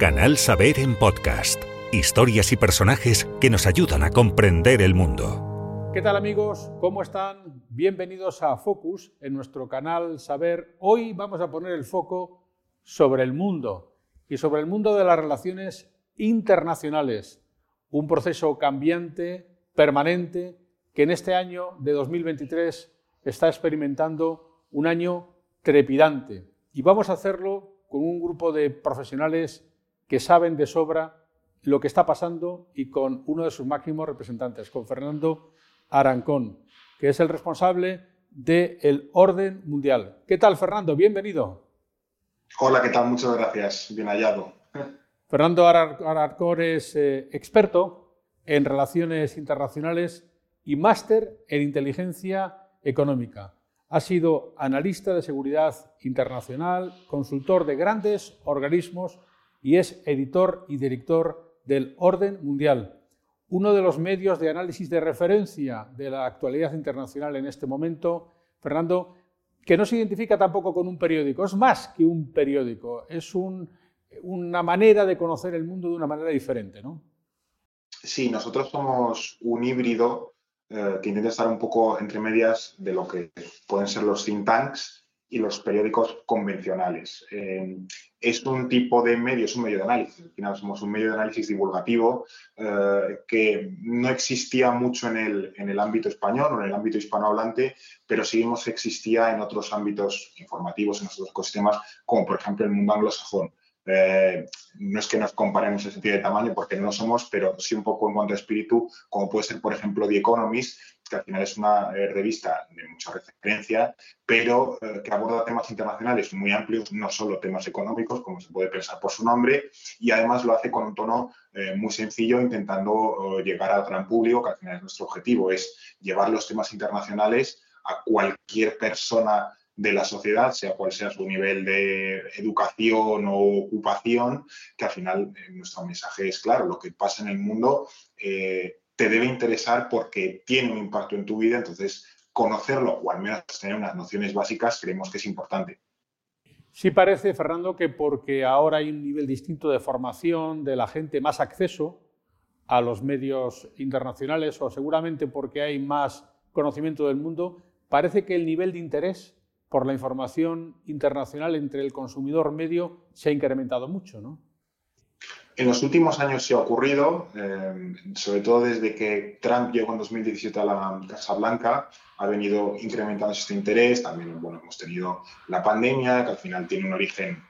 Canal Saber en podcast. Historias y personajes que nos ayudan a comprender el mundo. ¿Qué tal amigos? ¿Cómo están? Bienvenidos a Focus en nuestro canal Saber. Hoy vamos a poner el foco sobre el mundo y sobre el mundo de las relaciones internacionales. Un proceso cambiante, permanente, que en este año de 2023 está experimentando un año trepidante. Y vamos a hacerlo con un grupo de profesionales que saben de sobra lo que está pasando y con uno de sus máximos representantes, con Fernando Arancón, que es el responsable del orden mundial. ¿Qué tal, Fernando? Bienvenido. Hola, ¿qué tal? Muchas gracias. Bien hallado. Fernando Arancón es eh, experto en relaciones internacionales y máster en inteligencia económica. Ha sido analista de seguridad internacional, consultor de grandes organismos y es editor y director del Orden Mundial, uno de los medios de análisis de referencia de la actualidad internacional en este momento. Fernando, que no se identifica tampoco con un periódico, es más que un periódico, es una manera de conocer el mundo de una manera diferente, ¿no? Sí, nosotros somos un híbrido eh, que intenta estar un poco entre medias de lo que pueden ser los think tanks y los periódicos convencionales. Eh, es un tipo de medio, es un medio de análisis. Al final somos un medio de análisis divulgativo eh, que no existía mucho en el, en el ámbito español o en el ámbito hispanohablante, pero sí existía en otros ámbitos informativos, en otros ecosistemas, como por ejemplo el mundo anglosajón. Eh, no es que nos comparemos en sentido de tamaño, porque no lo somos, pero sí un poco en cuanto a espíritu, como puede ser, por ejemplo, The Economist, que al final es una eh, revista de mucha referencia, pero eh, que aborda temas internacionales muy amplios, no solo temas económicos, como se puede pensar por su nombre, y además lo hace con un tono muy sencillo, intentando llegar al gran público, que al final es nuestro objetivo, es llevar los temas internacionales a cualquier persona de la sociedad, sea cual sea su nivel de educación o ocupación, que al final eh, nuestro mensaje es claro, lo que pasa en el mundo eh, te debe interesar porque tiene un impacto en tu vida, entonces conocerlo o al menos tener unas nociones básicas creemos que es importante. Sí parece, Fernando, que porque ahora hay un nivel distinto de formación de la gente, más acceso a los medios internacionales o seguramente porque hay más conocimiento del mundo, parece que el nivel de interés por la información internacional entre el consumidor medio se ha incrementado mucho, ¿no? En los últimos años se ha ocurrido, eh, sobre todo desde que Trump llegó en 2017 a la Casa Blanca, ha venido incrementando este interés. También bueno, hemos tenido la pandemia, que al final tiene un origen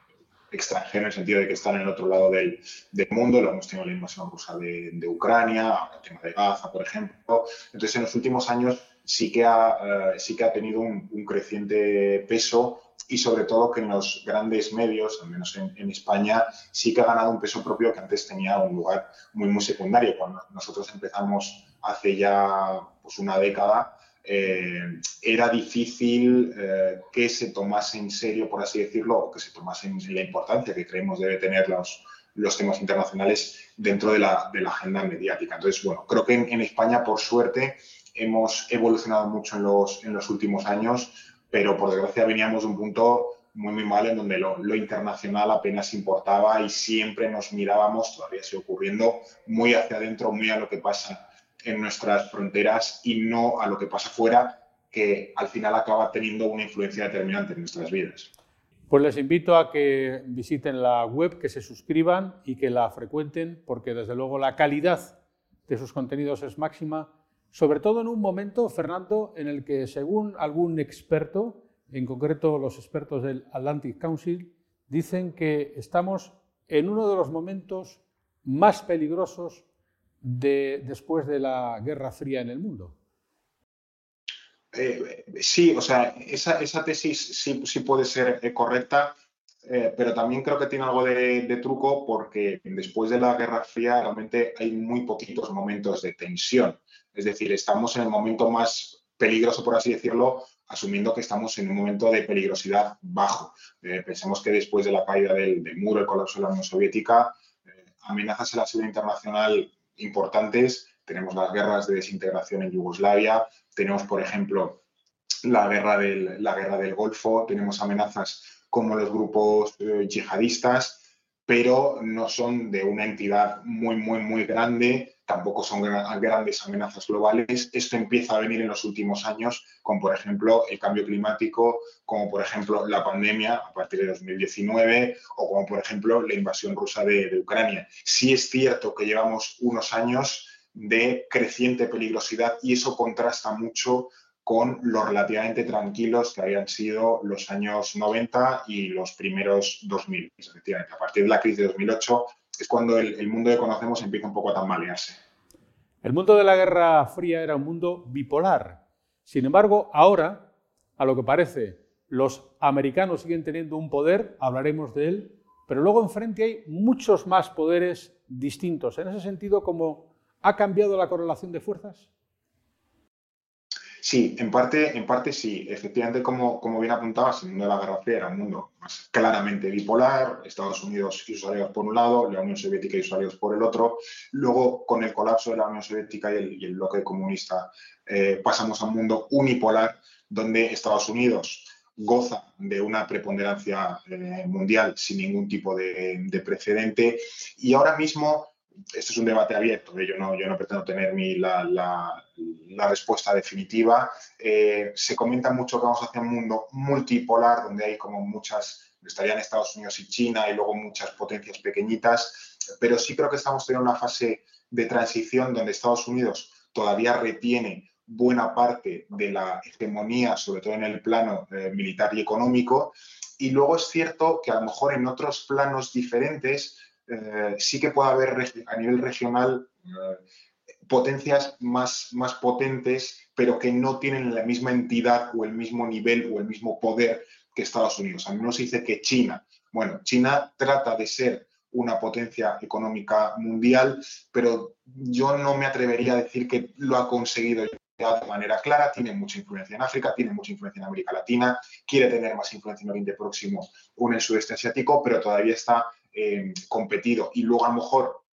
extranjero en el sentido de que están en el otro lado del, del mundo. Lo hemos tenido la invasión rusa de, de Ucrania, el tema de Gaza, por ejemplo. Entonces, en los últimos años sí que ha, eh, sí que ha tenido un, creciente peso y sobre todo que en los grandes medios, al menos en, España, sí que ha ganado un peso propio que antes tenía un lugar muy, muy secundario. Cuando nosotros empezamos hace ya pues, una década, eh, era difícil eh, que se tomase en serio, por así decirlo, o que se tomase en la importancia que creemos debe tener los, los temas internacionales dentro de la, de la agenda mediática. Entonces, bueno, creo que en España, por suerte, hemos evolucionado mucho en los, en los últimos años, pero por desgracia veníamos de un punto muy, muy mal en donde lo, internacional apenas importaba y siempre nos mirábamos, todavía sigue ocurriendo, muy hacia adentro, muy a lo que pasa en nuestras fronteras y no a lo que pasa fuera, que al final acaba teniendo una influencia determinante en nuestras vidas. Pues les invito a que visiten la web, que se suscriban y que la frecuenten, porque desde luego la calidad de sus contenidos es máxima sobre todo en un momento, Fernando, en el que, según algún experto, en concreto los expertos del Atlantic Council, dicen que estamos en uno de los momentos más peligrosos de, después de la Guerra Fría en el mundo. Eh, sí, o sea, esa, tesis sí, puede ser eh, correcta, eh, pero también creo que tiene algo de, truco porque después de la Guerra Fría realmente hay muy poquitos momentos de tensión. Es decir, estamos en el momento más peligroso, por así decirlo, asumiendo que estamos en un momento de peligrosidad bajo. Eh, pensemos que después de la caída del, muro, el colapso de la Unión Soviética, eh, amenazas en la seguridad internacional importantes. Tenemos las guerras de desintegración en Yugoslavia, tenemos, por ejemplo, la guerra del, la guerra del Golfo, tenemos amenazas como los grupos eh, yihadistas pero no son de una entidad muy, muy, muy grande, tampoco son grandes amenazas globales. Esto empieza a venir en los últimos años, con por ejemplo el cambio climático, como por ejemplo la pandemia a partir de 2019 o como por ejemplo la invasión rusa de, de Ucrania. Sí es cierto que llevamos unos años de creciente peligrosidad y eso contrasta mucho con los relativamente tranquilos que habían sido los años 90 y los primeros 2000. Efectivamente, a partir de la crisis de 2008 es cuando el, mundo que conocemos empieza un poco a tambalearse. El mundo de la Guerra Fría era un mundo bipolar. Sin embargo, ahora, a lo que parece, los americanos siguen teniendo un poder, hablaremos de él, pero luego enfrente hay muchos más poderes distintos. En ese sentido, ¿cómo ha cambiado la correlación de fuerzas? Sí, en parte, en parte sí. Efectivamente, como, como bien apuntabas, de la Guerra Fría era un mundo más claramente bipolar, Estados Unidos y sus aliados por un lado, la Unión Soviética y sus aliados por el otro. Luego, con el colapso de la Unión Soviética y el, bloque comunista, eh, pasamos a un mundo unipolar donde Estados Unidos goza de una preponderancia eh, mundial sin ningún tipo de, de precedente y ahora mismo esto es un debate abierto, ¿eh? yo, no, yo no pretendo tener ni la, la, respuesta definitiva. Eh, se comenta mucho que vamos hacia un mundo multipolar, donde hay como muchas, estarían Estados Unidos y China y luego muchas potencias pequeñitas, pero sí creo que estamos teniendo una fase de transición donde Estados Unidos todavía retiene buena parte de la hegemonía, sobre todo en el plano eh, militar y económico, y luego es cierto que a lo mejor en otros planos diferentes eh, sí que puede haber a nivel regional eh, potencias más, más potentes, pero que no tienen la misma entidad o el mismo nivel o el mismo poder que Estados Unidos. A mí no se dice que China, bueno, China trata de ser una potencia económica mundial, pero yo no me atrevería a decir que lo ha conseguido de manera clara, tiene mucha influencia en África, tiene mucha influencia en América Latina, quiere tener más influencia en Oriente Próximo o en el sudeste asiático, pero todavía está eh, competido. Y luego a lo mejor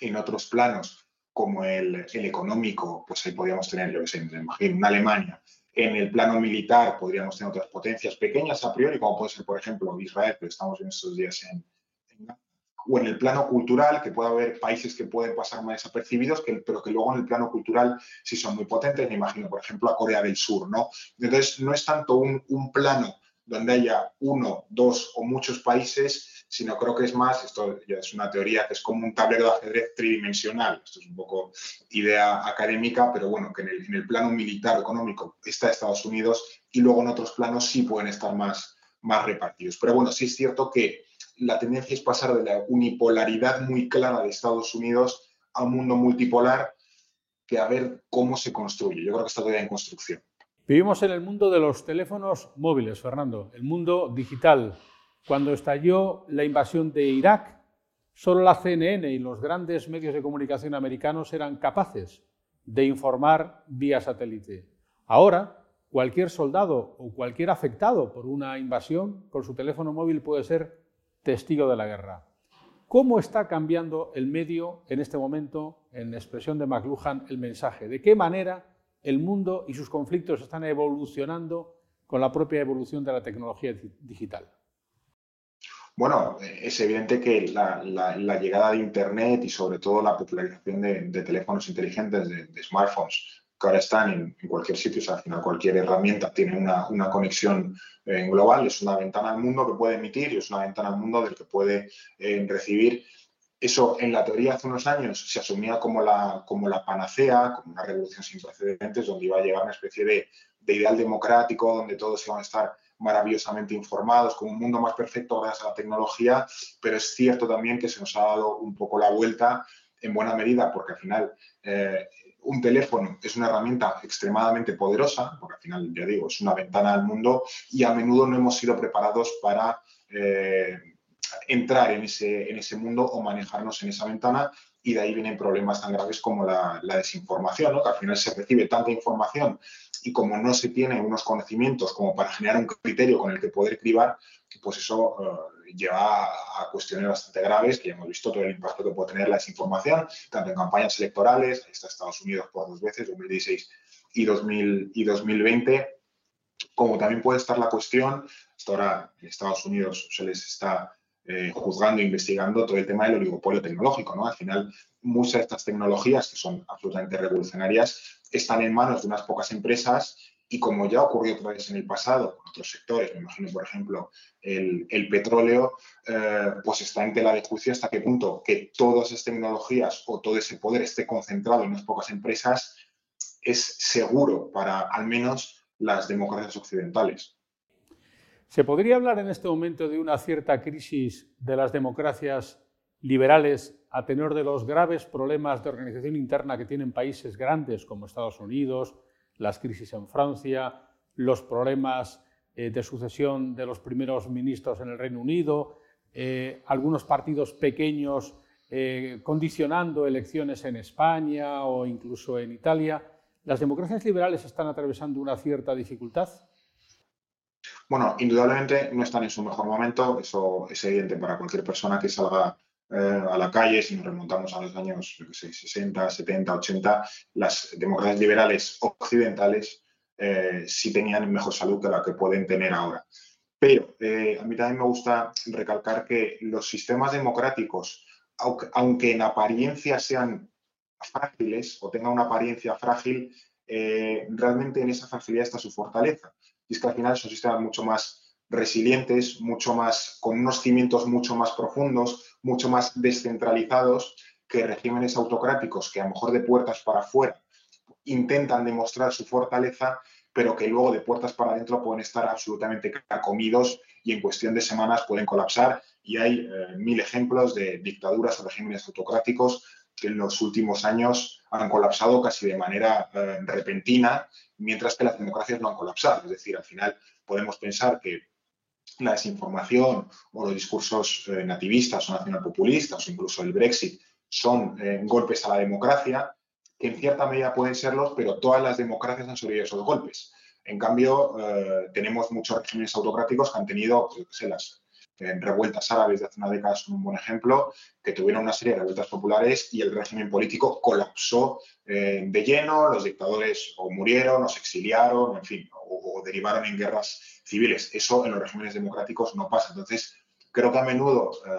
en otros planos, como el, económico, pues ahí podríamos tener, yo que sé, imagino, una Alemania. En el plano militar podríamos tener otras potencias pequeñas a priori, como puede ser, por ejemplo, Israel, que estamos en estos días en, o en el plano cultural, que puede haber países que pueden pasar más desapercibidos, pero que luego en el plano cultural sí son muy potentes. Me imagino, por ejemplo, a Corea del Sur, ¿no? Entonces, no es tanto un plano donde haya uno, dos o muchos países, sino creo que es más, esto ya es una teoría que es como un tablero de ajedrez tridimensional, esto es un poco idea académica, pero bueno, que en el, en el plano militar económico está Estados Unidos y luego en otros planos sí pueden estar más, más repartidos. Pero bueno, sí es cierto que la tendencia es pasar de la unipolaridad muy clara de Estados Unidos a un mundo multipolar que a ver cómo se construye. Yo creo que está todavía en construcción. Vivimos en el mundo de los teléfonos móviles, Fernando, el mundo digital. Cuando estalló la invasión de Irak, solo la CNN y los grandes medios de comunicación americanos eran capaces de informar vía satélite. Ahora, cualquier soldado o cualquier afectado por una invasión con su teléfono móvil puede ser testigo de la guerra. ¿Cómo está cambiando el medio en este momento, en expresión de McLuhan, el mensaje? ¿De qué manera el mundo y sus conflictos están evolucionando con la propia evolución de la tecnología digital? Bueno, es evidente que la, llegada de Internet y sobre todo la popularización de, teléfonos inteligentes, de, smartphones, que ahora están en, cualquier sitio, o sea, al final cualquier herramienta tiene una, conexión eh, global, es una ventana al mundo que puede emitir y es una ventana al mundo del que puede eh, recibir. Eso en la teoría hace unos años se asumía como la panacea, como una revolución sin precedentes, donde iba a llegar una especie de, ideal democrático, donde todos iban a estar maravillosamente informados, como un mundo más perfecto gracias a la tecnología, pero es cierto también que se nos ha dado un poco la vuelta en buena medida, porque al final eh, un teléfono es una herramienta extremadamente poderosa, porque al final, ya digo, es una ventana al mundo y a menudo no hemos sido preparados para... Eh, entrar en ese, en ese mundo o manejarnos en esa ventana y de ahí vienen problemas tan graves como la, desinformación, ¿no? que al final se recibe tanta información y como no se tiene unos conocimientos como para generar un criterio con el que poder cribar, pues eso eh, lleva a cuestiones bastante graves, que ya hemos visto todo el impacto que puede tener la desinformación, tanto en campañas electorales, está Estados Unidos por dos veces, 2016 y, 2000, y 2020, como también puede estar la cuestión, hasta ahora en Estados Unidos se les está eh, juzgando investigando todo el tema del oligopolio tecnológico. ¿no? Al final, muchas de estas tecnologías, que son absolutamente revolucionarias, están en manos de unas pocas empresas y como ya ocurrió otra vez en el pasado con otros sectores, me imagino, por ejemplo, el, petróleo, eh, pues está en tela de juicio hasta qué punto que todas esas tecnologías o todo ese poder esté concentrado en unas pocas empresas es seguro para al menos las democracias occidentales. ¿Se podría hablar en este momento de una cierta crisis de las democracias liberales a tenor de los graves problemas de organización interna que tienen países grandes como Estados Unidos, las crisis en Francia, los problemas eh, de sucesión de los primeros ministros en el Reino Unido, eh, algunos partidos pequeños eh, condicionando elecciones en España o incluso en Italia. ¿Las democracias liberales están atravesando una cierta dificultad? Bueno, indudablemente no están en su mejor momento, eso es evidente para cualquier persona que salga eh, a la calle, si nos remontamos a los años 60, 70, 80, las democracias liberales occidentales eh, sí tenían mejor salud que la que pueden tener ahora. Pero eh, a mí también me gusta recalcar que los sistemas democráticos, aunque en apariencia sean frágiles o tengan una apariencia frágil, realmente en esa fragilidad está su fortaleza. Y es que al final son sistemas mucho más resilientes, mucho más, con unos cimientos mucho más profundos, mucho más descentralizados que regímenes autocráticos que a lo mejor de puertas para afuera intentan demostrar su fortaleza, pero que luego de puertas para adentro pueden estar absolutamente comidos y en cuestión de semanas pueden colapsar. Y hay eh, mil ejemplos de dictaduras o regímenes autocráticos que en los últimos años han colapsado casi de manera eh, repentina, mientras que las democracias no han colapsado. Es decir, al final podemos pensar que la desinformación o los discursos eh, nativistas o nacionalpopulistas o incluso el Brexit son eh, golpes a la democracia, que en cierta medida pueden serlos, pero todas las democracias han sufrido esos golpes. En cambio, tenemos muchos regímenes autocráticos que han tenido, sé, las revueltas árabes de hace una década son un buen ejemplo, que tuvieron una serie de revueltas populares y el régimen político colapsó de lleno, los dictadores o murieron o se exiliaron, en fin, o derivaron en guerras civiles. Eso en los regímenes democráticos no pasa. Entonces, creo que a menudo, eh,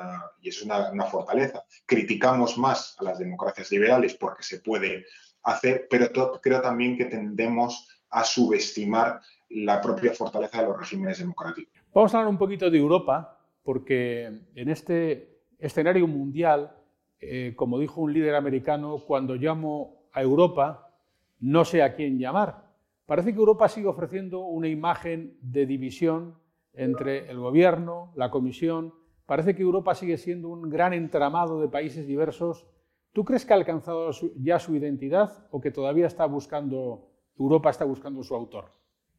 y es una, una, fortaleza, criticamos más a las democracias liberales porque se puede hacer, pero creo también que tendemos a subestimar la propia fortaleza de los regímenes democráticos. Vamos a hablar un poquito de Europa, porque en este escenario mundial, eh, como dijo un líder americano, cuando llamo a Europa, no sé a quién llamar. Parece que Europa sigue ofreciendo una imagen de división entre el gobierno, la comisión. Parece que Europa sigue siendo un gran entramado de países diversos. ¿Tú crees que ha alcanzado ya su identidad o que todavía está buscando, Europa está buscando su autor?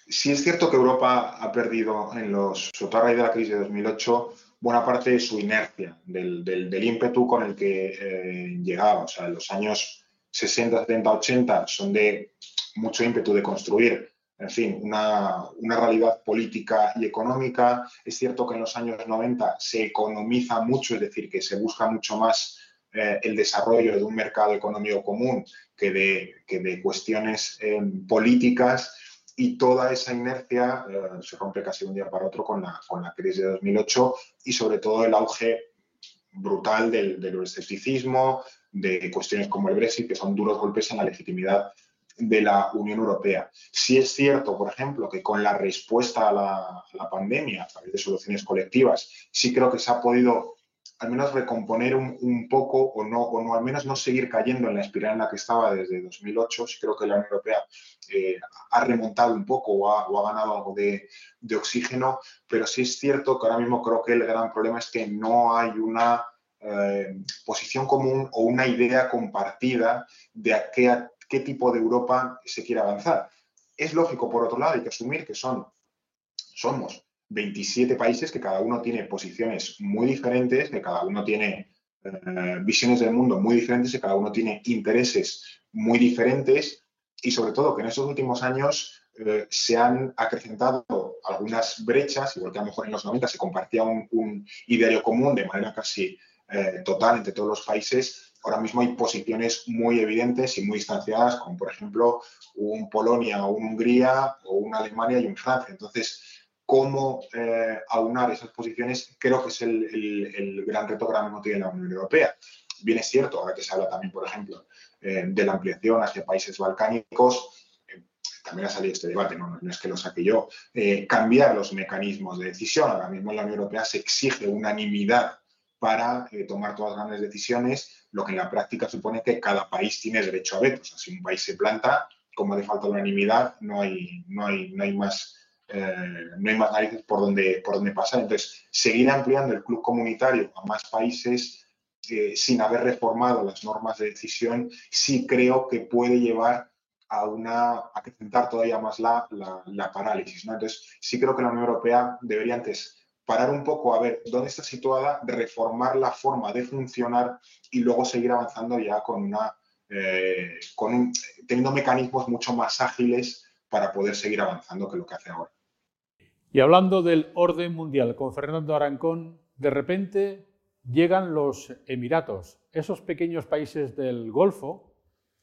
Sí es cierto que Europa ha perdido en los, sobre de la crisis de 2008, buena parte de su inercia, del, ímpetu con el que eh, llegaba. O sea, los años 60, 70, 80 son de mucho ímpetu de construir, en fin, una, realidad política y económica. Es cierto que en los años 90 se economiza mucho, es decir, que se busca mucho más eh, el desarrollo de un mercado económico común que de, que de cuestiones eh, políticas y toda esa inercia eh, se rompe casi un día para otro con la, con la crisis de 2008 y sobre todo el auge brutal del, del escepticismo, de cuestiones como el Brexit, que son duros golpes en la legitimidad de la Unión Europea. Si es cierto, por ejemplo, que con la respuesta a la, pandemia, a través de soluciones colectivas, sí creo que se ha podido al menos recomponer un, poco o no, o no, al menos no seguir cayendo en la espiral en la que estaba desde 2008. Sí creo que la Unión Europea eh, ha remontado un poco o ha, ganado algo de, oxígeno, pero sí es cierto que ahora mismo creo que el gran problema es que no hay una eh, posición común o una idea compartida de a qué qué tipo de Europa se quiere avanzar. Es lógico, por otro lado, hay que asumir que son, somos 27 países que cada uno tiene posiciones muy diferentes, que cada uno tiene eh, visiones del mundo muy diferentes, que cada uno tiene intereses muy diferentes y sobre todo que en estos últimos años eh, se han acrecentado algunas brechas, igual que a lo mejor en los 90 se compartía un, un ideario común de manera casi eh, total entre todos los países, ahora mismo hay posiciones muy evidentes y muy distanciadas, como por ejemplo un Polonia un Hungría o una Alemania y un Francia. Entonces, cómo eh, aunar esas posiciones, creo que es el, gran reto que ahora mismo tiene la Unión Europea. Bien es cierto, ahora que se habla también, por ejemplo, eh, de la ampliación hacia países balcánicos, eh, también ha salido este debate, no, es que lo saque yo, cambiar los mecanismos de decisión. Ahora mismo en la Unión Europea se exige unanimidad para tomar todas las grandes decisiones, lo que en la práctica supone que cada país tiene derecho a veto. O sea, si un país se planta, como le falta unanimidad, no hay, no hay, no hay más eh, no hay más narices por donde, por donde pasar. Entonces, seguir ampliando el club comunitario a más países eh, sin haber reformado las normas de decisión, sí creo que puede llevar a una a acrecentar todavía más la, la, parálisis. ¿no? Entonces, sí creo que la Unión Europea debería antes parar un poco a ver dónde está situada, reformar la forma de funcionar y luego seguir avanzando ya con una eh, con teniendo mecanismos mucho más ágiles para poder seguir avanzando que lo que hace ahora. Y hablando del orden mundial con Fernando Arancón, de repente llegan los Emiratos, esos pequeños países del Golfo,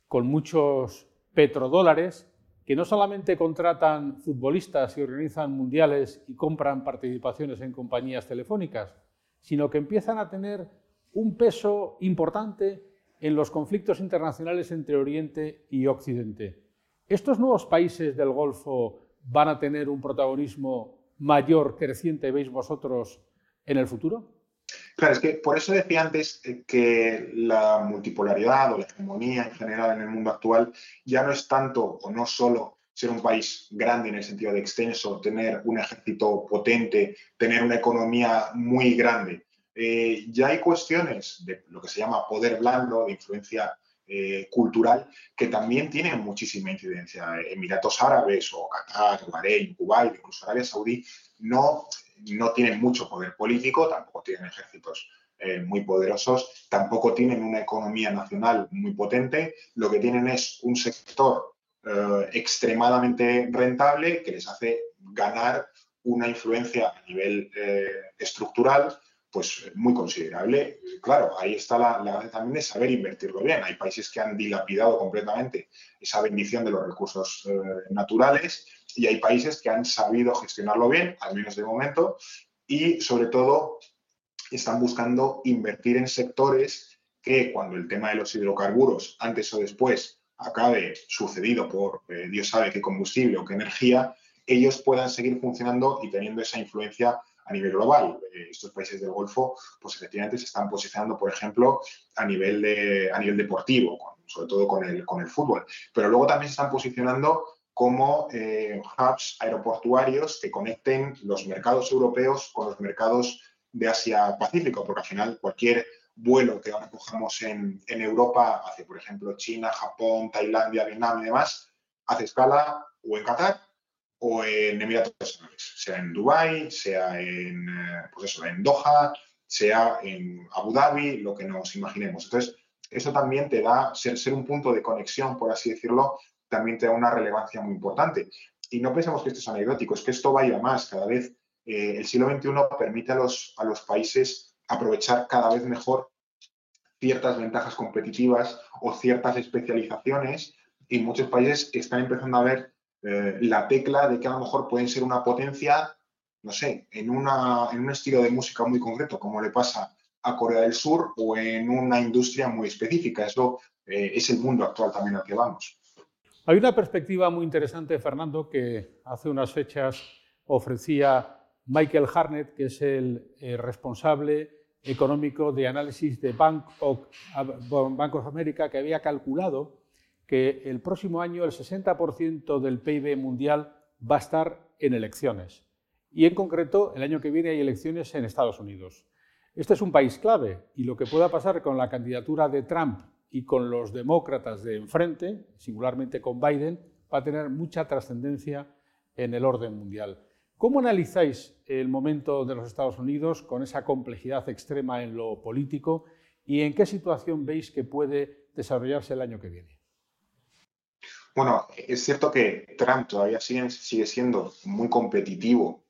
con muchos petrodólares, que no solamente contratan futbolistas y organizan mundiales y compran participaciones en compañías telefónicas, sino que empiezan a tener un peso importante en los conflictos internacionales entre Oriente y Occidente. ¿Estos nuevos países del Golfo van a tener un protagonismo mayor creciente veis vosotros en el futuro? Claro, es que por eso decía antes eh, que la multipolaridad o la hegemonía en general en el mundo actual ya no es tanto o no solo ser un país grande en el sentido de extenso, tener un ejército potente, tener una economía muy grande. Eh, ya hay cuestiones de lo que se llama poder blando, de influencia eh, cultural que también tiene muchísima incidencia. Emiratos Árabes o Qatar, Bahrein, Kuwait, incluso Arabia Saudí, no, no tienen mucho poder político, tampoco tienen ejércitos eh, muy poderosos, tampoco tienen una economía nacional muy potente, lo que tienen es un sector eh, extremadamente rentable que les hace ganar una influencia a nivel estructural pues muy considerable. Claro, ahí está la, la también de saber invertirlo bien. Hay países que han dilapidado completamente esa bendición de los recursos eh, naturales y hay países que han sabido gestionarlo bien, al menos de momento, y sobre todo están buscando invertir en sectores que cuando el tema de los hidrocarburos, antes o después, acabe sucedido por eh, Dios sabe qué combustible o qué energía, ellos puedan seguir funcionando y teniendo esa influencia a nivel global. Eh, estos países del Golfo, pues efectivamente se están posicionando, por ejemplo, a nivel, de, a nivel deportivo, sobre todo con el, con el fútbol. Pero luego también se están posicionando como eh, hubs aeroportuarios que conecten los mercados europeos con los mercados de Asia-Pacífico, porque al final cualquier vuelo que ahora cojamos en, en Europa hacia, por ejemplo, China, Japón, Tailandia, Vietnam y demás, hace escala o en Qatar o en Emiratos Árabes, sea en Dubái, sea en, eh, pues eso, en Doha, sea en Abu Dhabi, lo que nos imaginemos. Entonces, eso también te da, ser, un punto de conexión, por así decirlo, también te da una relevancia muy importante. Y no pensemos que esto es anecdótico, es que esto vaya más. Cada vez eh, el siglo XXI permite a los, a los países aprovechar cada vez mejor ciertas ventajas competitivas o ciertas especializaciones y muchos países están empezando a ver eh, la tecla de que a lo mejor pueden ser una potencia, no sé, en, una, en un estilo de música muy concreto, como le pasa a Corea del Sur, o en una industria muy específica. Eso eh, es el mundo actual también al que vamos. Hay una perspectiva muy interesante, Fernando, que hace unas fechas ofrecía Michael Harnett, que es el eh, responsable económico de análisis de Bank of, Bank of America, que había calculado que el próximo año el 60% del PIB mundial va a estar en elecciones. Y en concreto, el año que viene hay elecciones en Estados Unidos. Este es un país clave y lo que pueda pasar con la candidatura de Trump y con los demócratas de enfrente, singularmente con Biden, va a tener mucha trascendencia en el orden mundial. ¿Cómo analizáis el momento de los Estados Unidos con esa complejidad extrema en lo político y en qué situación veis que puede desarrollarse el año que viene? Bueno, es cierto que Trump todavía sigue, siendo muy competitivo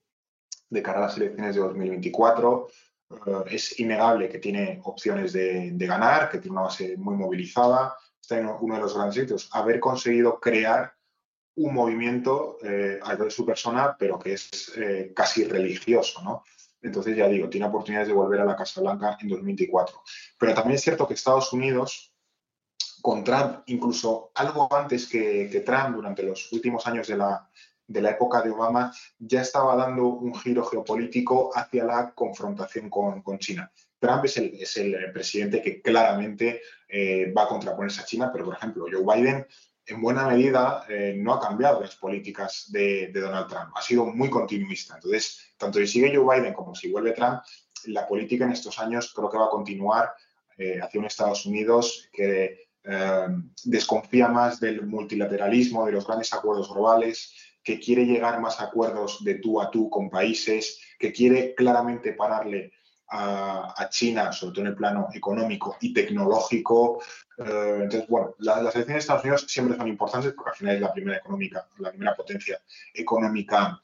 de cara a las elecciones de 2024. Eh, es innegable que tiene opciones de, ganar, que tiene una base muy movilizada. Está en uno de los grandes éxitos, haber conseguido crear un movimiento eh, alrededor de su persona, pero que es eh, casi religioso, ¿no? Entonces, ya digo, tiene oportunidades de volver a la Casa Blanca en 2024. Pero también es cierto que Estados Unidos, con Trump, incluso algo antes que, Trump, durante los últimos años de la, de la época de Obama, ya estaba dando un giro geopolítico hacia la confrontación con, con China. Trump es el, es el, presidente que claramente eh, va a contraponerse a China, pero por ejemplo, Joe Biden en buena medida eh, no ha cambiado las políticas de, Donald Trump, ha sido muy continuista. Entonces, tanto si sigue Joe Biden como si vuelve Trump, la política en estos años creo que va a continuar eh, hacia un Estados Unidos que eh, desconfía más del multilateralismo, de los grandes acuerdos globales, que quiere llegar más acuerdos de tú a tú con países, que quiere claramente pararle a, China, sobre todo en el plano económico y tecnológico. Eh, entonces, bueno, las elecciones de Estados Unidos siempre son importantes porque al final es la primera económica, la primera potencia económica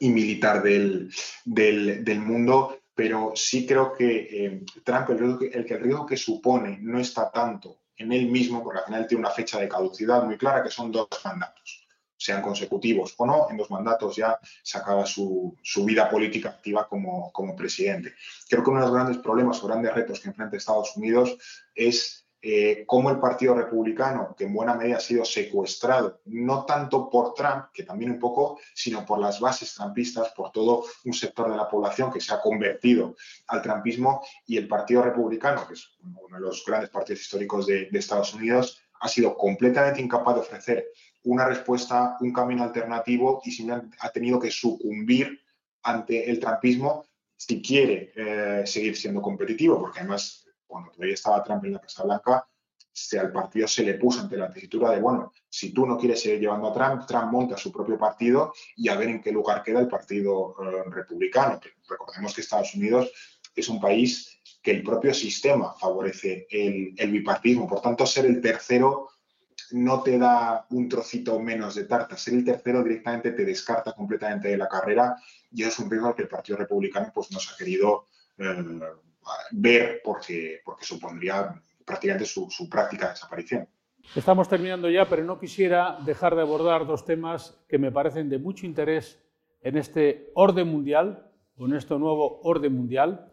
y militar del, del, mundo, pero sí creo que eh, Trump, el riesgo que supone no está tanto en él mismo, porque al final tiene una fecha de caducidad muy clara, que son dos mandatos sean consecutivos o no, en dos mandatos ya se acaba su, vida política activa como, como, presidente. Creo que uno de los grandes problemas o grandes retos que enfrenta Estados Unidos es eh, cómo el Partido Republicano, que en buena medida ha sido secuestrado, no tanto por Trump, que también un poco, sino por las bases trampistas, por todo un sector de la población que se ha convertido al trampismo y el Partido Republicano, que es uno de los grandes partidos históricos de, de Estados Unidos, ha sido completamente incapaz de ofrecer una respuesta, un camino alternativo y simplemente ha tenido que sucumbir ante el trumpismo si quiere eh, seguir siendo competitivo, porque además cuando todavía estaba Trump en la Casa Blanca, se, al partido se le puso ante la tesitura de, bueno, si tú no quieres seguir llevando a Trump, Trump monta su propio partido y a ver en qué lugar queda el partido eh, republicano. Recordemos que Estados Unidos es un país que el propio sistema favorece el, el bipartismo, por tanto, ser el tercero no te da un trocito menos de tarta. Ser el tercero directamente te descarta completamente de la carrera y es un riesgo que el Partido Republicano pues, no se ha querido eh, ver porque, porque supondría prácticamente su, su práctica desaparición. Estamos terminando ya, pero no quisiera dejar de abordar dos temas que me parecen de mucho interés en este orden mundial, o en este nuevo orden mundial.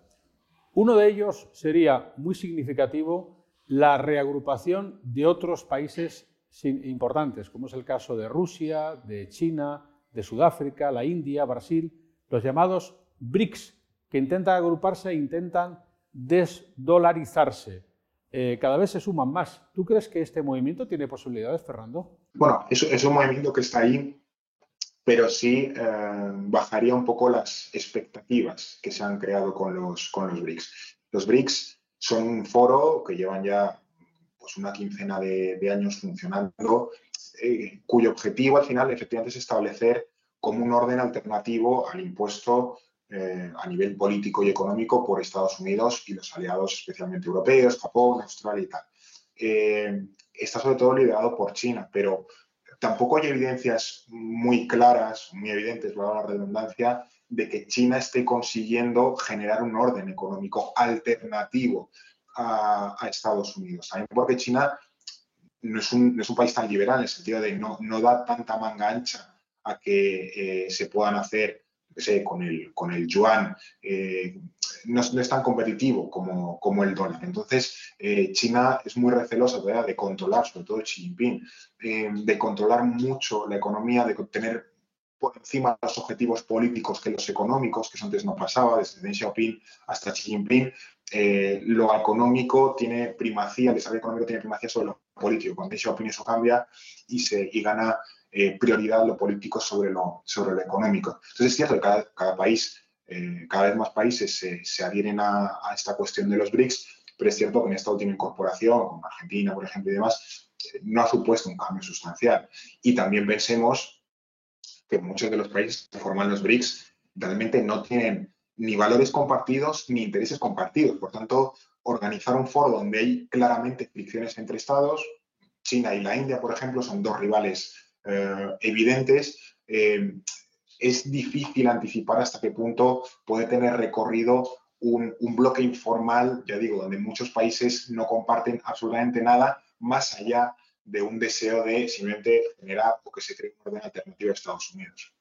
Uno de ellos sería muy significativo la reagrupación de otros países importantes, como es el caso de Rusia, de China, de Sudáfrica, la India, Brasil, los llamados BRICS, que intentan agruparse e intentan desdolarizarse. Eh, cada vez se suman más. ¿Tú crees que este movimiento tiene posibilidades, Fernando? Bueno, es, un movimiento que está ahí, pero sí eh, bajaría un poco las expectativas que se han creado con los, con los BRICS. Los BRICS son un foro que llevan ya pues, una quincena de, años funcionando, eh, cuyo objetivo al final efectivamente es establecer como un orden alternativo al impuesto eh, a nivel político y económico por Estados Unidos y los aliados especialmente europeos, Japón, Australia y tal. Eh, está sobre todo liderado por China, pero tampoco hay evidencias muy claras, muy evidentes, por la redundancia, de que China esté consiguiendo generar un orden económico alternativo a, Estados Unidos. También porque China no es, un, país tan liberal en el sentido de no, no da tanta manga ancha a que eh, se puedan hacer con, el, con el yuan, eh, no, es tan competitivo como, como el dólar. Entonces, eh, China es muy recelosa de controlar, sobre todo Xi Jinping, de controlar mucho la economía, de tener por encima los objetivos políticos que los económicos, que eso antes no pasaba, desde Deng Xiaoping hasta Xi Jinping, eh, lo económico tiene primacía, el desarrollo económico tiene primacía sobre lo político. Con Deng Xiaoping eso cambia y, se, y gana eh, prioridad lo político sobre lo, sobre lo económico. Entonces es cierto que cada, cada país, eh, cada vez más países se, se adhieren a, a, esta cuestión de los BRICS, pero es cierto que en esta última incorporación, como Argentina, por ejemplo, y demás, no ha supuesto un cambio sustancial. Y también pensemos que muchos de los países que forman los BRICS realmente no tienen ni valores compartidos ni intereses compartidos. Por tanto, organizar un foro donde hay claramente fricciones entre estados, China y la India, por ejemplo, son dos rivales eh, evidentes, eh, es difícil anticipar hasta qué punto puede tener recorrido un, un, bloque informal, ya digo, donde muchos países no comparten absolutamente nada, más allá de un deseo de simplemente generar o que se cree un orden alternativo a Estados Unidos.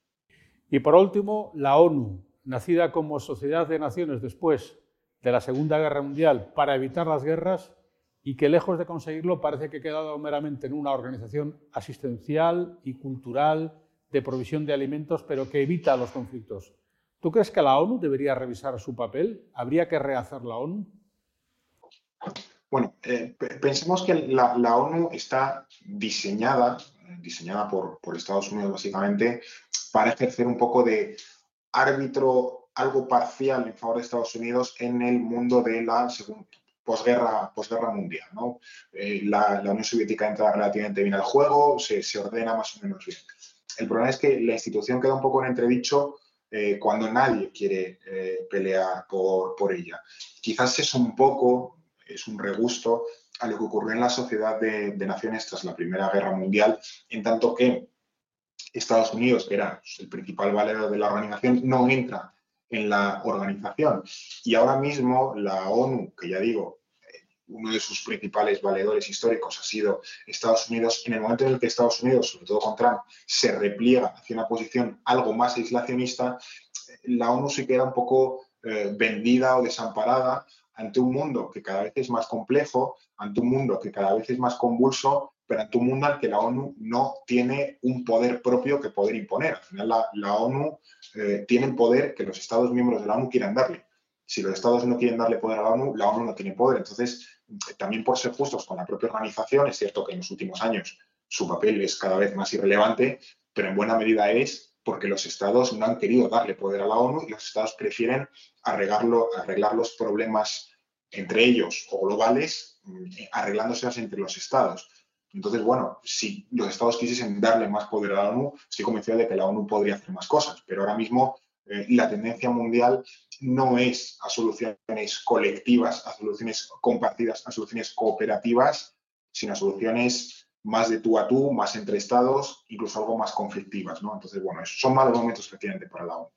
Y por último, la ONU, nacida como Sociedad de Naciones después de la Segunda Guerra Mundial para evitar las guerras y que lejos de conseguirlo parece que ha quedado meramente en una organización asistencial y cultural de provisión de alimentos, pero que evita los conflictos. ¿Tú crees que la ONU debería revisar su papel? ¿Habría que rehacer la ONU? Bueno, eh, pensemos que la, ONU está diseñada, diseñada por, Estados Unidos básicamente, para ejercer un poco de árbitro algo parcial en favor de Estados Unidos en el mundo de la posguerra, posguerra mundial. ¿no? Eh, la, Unión Soviética entra relativamente bien al juego, se, ordena más o menos bien. El problema es que la institución queda un poco en entredicho eh, cuando nadie quiere pelear por, por, ella. Quizás es un poco es un regusto a lo que ocurrió en la sociedad de, naciones tras la Primera Guerra Mundial, en tanto que Estados Unidos, que era el principal valedor de la organización, no entra en la organización. Y ahora mismo la ONU, que ya digo, eh, uno de sus principales valedores históricos ha sido Estados Unidos, en el momento en el que Estados Unidos, sobre todo con Trump, se repliega hacia una posición algo más aislacionista, la ONU se queda un poco eh, vendida o desamparada ante un mundo que cada vez es más complejo, ante un mundo que cada vez es más convulso, pero ante un mundo al que la ONU no tiene un poder propio que poder imponer. Al final, la, ONU eh, tiene el poder que los Estados miembros de la ONU quieran darle. Si los Estados no quieren darle poder a la ONU, la ONU no tiene poder. Entonces, también por ser justos con la propia organización, es cierto que en los últimos años su papel es cada vez más irrelevante, pero en buena medida es porque los estados no han querido darle poder a la ONU y los estados prefieren arreglar los problemas entre ellos o globales, mm, arreglándoselas entre los estados. Entonces, bueno, si los estados quisiesen darle más poder a la ONU, estoy convencido de que la ONU podría hacer más cosas, pero ahora mismo eh, la tendencia mundial no es a soluciones colectivas, a soluciones compartidas, a soluciones cooperativas, sino a soluciones más de tú a tú, más entre estados, incluso algo más conflictivas. ¿no? Entonces, bueno, son malos momentos efectivamente para la ONU.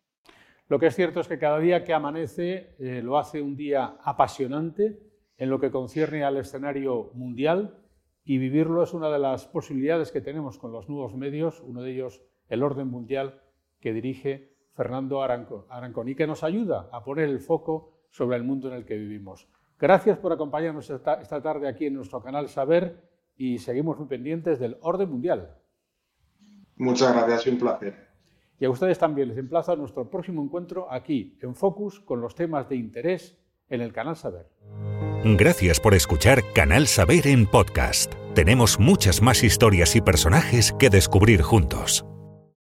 Lo que es cierto es que cada día que amanece eh, lo hace un día apasionante en lo que concierne al escenario mundial y vivirlo es una de las posibilidades que tenemos con los nuevos medios, uno de ellos el orden mundial que dirige Fernando Arancón y que nos ayuda a poner el foco sobre el mundo en el que vivimos. Gracias por acompañarnos esta tarde aquí en nuestro canal Saber y seguimos muy pendientes del orden mundial. Muchas gracias, un placer. Y a ustedes también les emplazo a nuestro próximo encuentro aquí en Focus con los temas de interés en el Canal Saber. Gracias por escuchar Canal Saber en podcast. Tenemos muchas más historias y personajes que descubrir juntos.